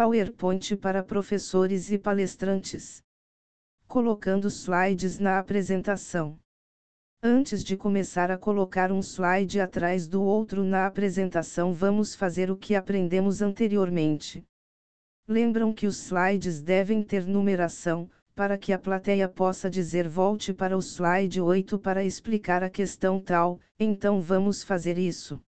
PowerPoint para professores e palestrantes. Colocando slides na apresentação. Antes de começar a colocar um slide atrás do outro na apresentação, vamos fazer o que aprendemos anteriormente. Lembram que os slides devem ter numeração, para que a plateia possa dizer volte para o slide 8 para explicar a questão tal, então vamos fazer isso.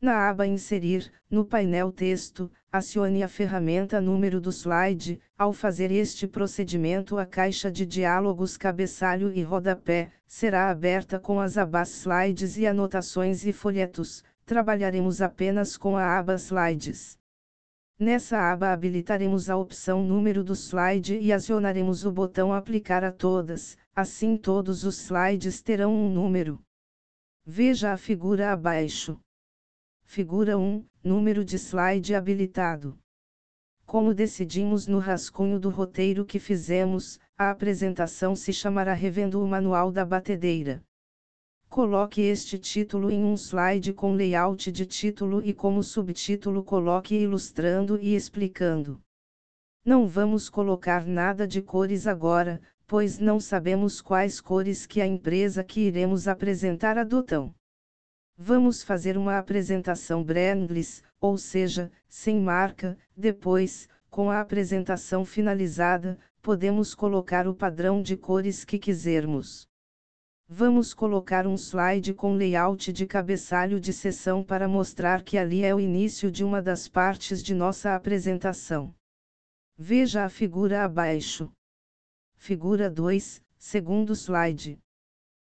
Na aba Inserir, no painel Texto, acione a ferramenta número do slide. Ao fazer este procedimento, a caixa de diálogos cabeçalho e rodapé será aberta com as abas Slides e anotações e folhetos. Trabalharemos apenas com a aba Slides. Nessa aba habilitaremos a opção número do slide e acionaremos o botão Aplicar a todas, assim todos os slides terão um número. Veja a figura abaixo. Figura 1 Número de slide habilitado. Como decidimos no rascunho do roteiro que fizemos, a apresentação se chamará Revendo o Manual da Batedeira. Coloque este título em um slide com layout de título e como subtítulo coloque ilustrando e explicando. Não vamos colocar nada de cores agora, pois não sabemos quais cores que a empresa que iremos apresentar adotam. Vamos fazer uma apresentação brandless, ou seja, sem marca, depois, com a apresentação finalizada, podemos colocar o padrão de cores que quisermos. Vamos colocar um slide com layout de cabeçalho de sessão para mostrar que ali é o início de uma das partes de nossa apresentação. Veja a figura abaixo. Figura 2, segundo slide.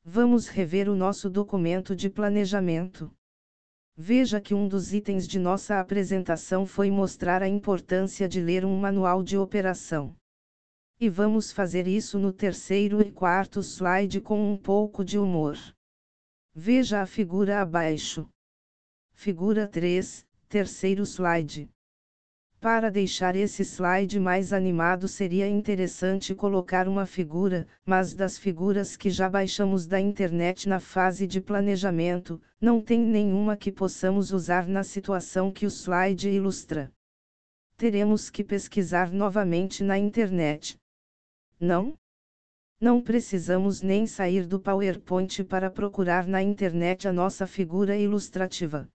Vamos rever o nosso documento de planejamento. Veja que um dos itens de nossa apresentação foi mostrar a importância de ler um manual de operação. E vamos fazer isso no terceiro e quarto slide com um pouco de humor. Veja a figura abaixo. Figura 3, terceiro slide. Para deixar esse slide mais animado seria interessante colocar uma figura, mas das figuras que já baixamos da internet na fase de planejamento, não tem nenhuma que possamos usar na situação que o slide ilustra. Teremos que pesquisar novamente na internet. Não? Não precisamos nem sair do PowerPoint para procurar na internet a nossa figura ilustrativa.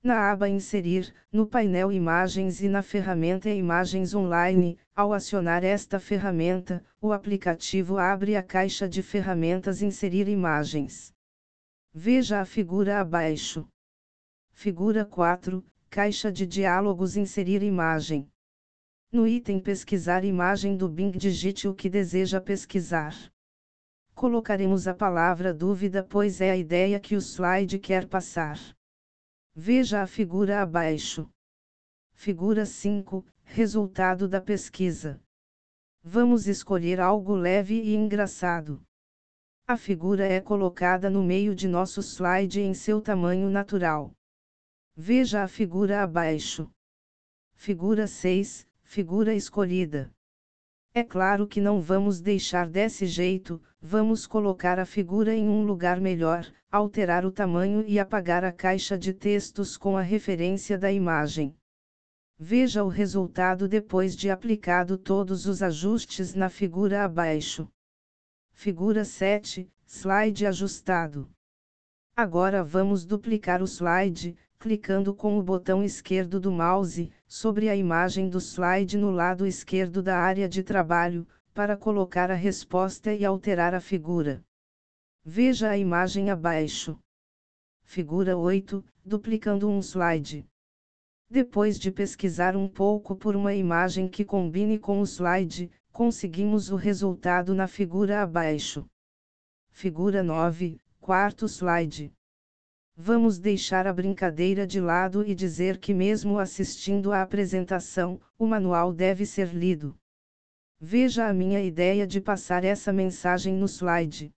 Na aba Inserir, no painel Imagens e na ferramenta Imagens Online, ao acionar esta ferramenta, o aplicativo abre a caixa de ferramentas Inserir Imagens. Veja a figura abaixo. Figura 4, Caixa de diálogos Inserir imagem. No item Pesquisar imagem do Bing digite o que deseja pesquisar. Colocaremos a palavra dúvida pois é a ideia que o slide quer passar. Veja a figura abaixo. Figura 5 Resultado da pesquisa. Vamos escolher algo leve e engraçado. A figura é colocada no meio de nosso slide em seu tamanho natural. Veja a figura abaixo. Figura 6 Figura escolhida. É claro que não vamos deixar desse jeito, vamos colocar a figura em um lugar melhor, alterar o tamanho e apagar a caixa de textos com a referência da imagem. Veja o resultado depois de aplicado todos os ajustes na figura abaixo. Figura 7, slide ajustado. Agora vamos duplicar o slide, clicando com o botão esquerdo do mouse, sobre a imagem do slide no lado esquerdo da área de trabalho, para colocar a resposta e alterar a figura. Veja a imagem abaixo. Figura 8, duplicando um slide. Depois de pesquisar um pouco por uma imagem que combine com o slide, conseguimos o resultado na figura abaixo. Figura 9, quarto slide. Vamos deixar a brincadeira de lado e dizer que, mesmo assistindo à apresentação, o manual deve ser lido. Veja a minha ideia de passar essa mensagem no slide.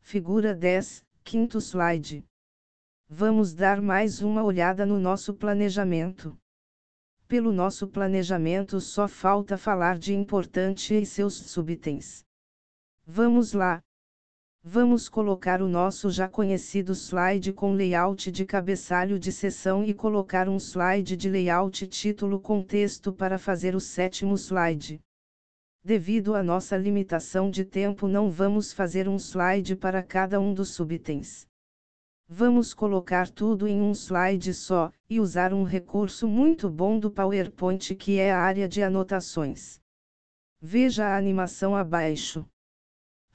Figura 10, quinto slide. Vamos dar mais uma olhada no nosso planejamento. Pelo nosso planejamento só falta falar de importante e seus subitens. Vamos lá. Vamos colocar o nosso já conhecido slide com layout de cabeçalho de sessão e colocar um slide de layout título com texto para fazer o sétimo slide. Devido à nossa limitação de tempo, não vamos fazer um slide para cada um dos subitens. Vamos colocar tudo em um slide só, e usar um recurso muito bom do PowerPoint que é a área de anotações. Veja a animação abaixo.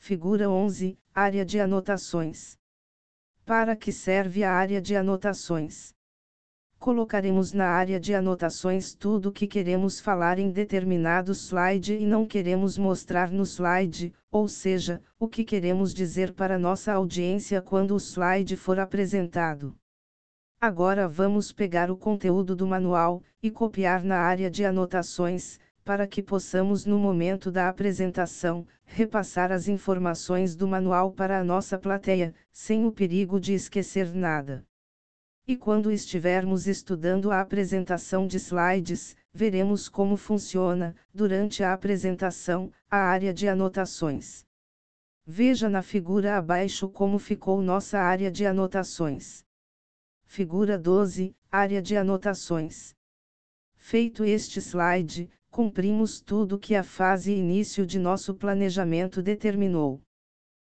Figura 11 Área de anotações. Para que serve a área de anotações? Colocaremos na área de anotações tudo o que queremos falar em determinado slide e não queremos mostrar no slide, ou seja, o que queremos dizer para nossa audiência quando o slide for apresentado. Agora vamos pegar o conteúdo do manual e copiar na área de anotações, para que possamos no momento da apresentação, repassar as informações do manual para a nossa plateia, sem o perigo de esquecer nada. E quando estivermos estudando a apresentação de slides, veremos como funciona, durante a apresentação, a área de anotações. Veja na figura abaixo como ficou nossa área de anotações. Figura 12 Área de anotações. Feito este slide, cumprimos tudo que a fase início de nosso planejamento determinou.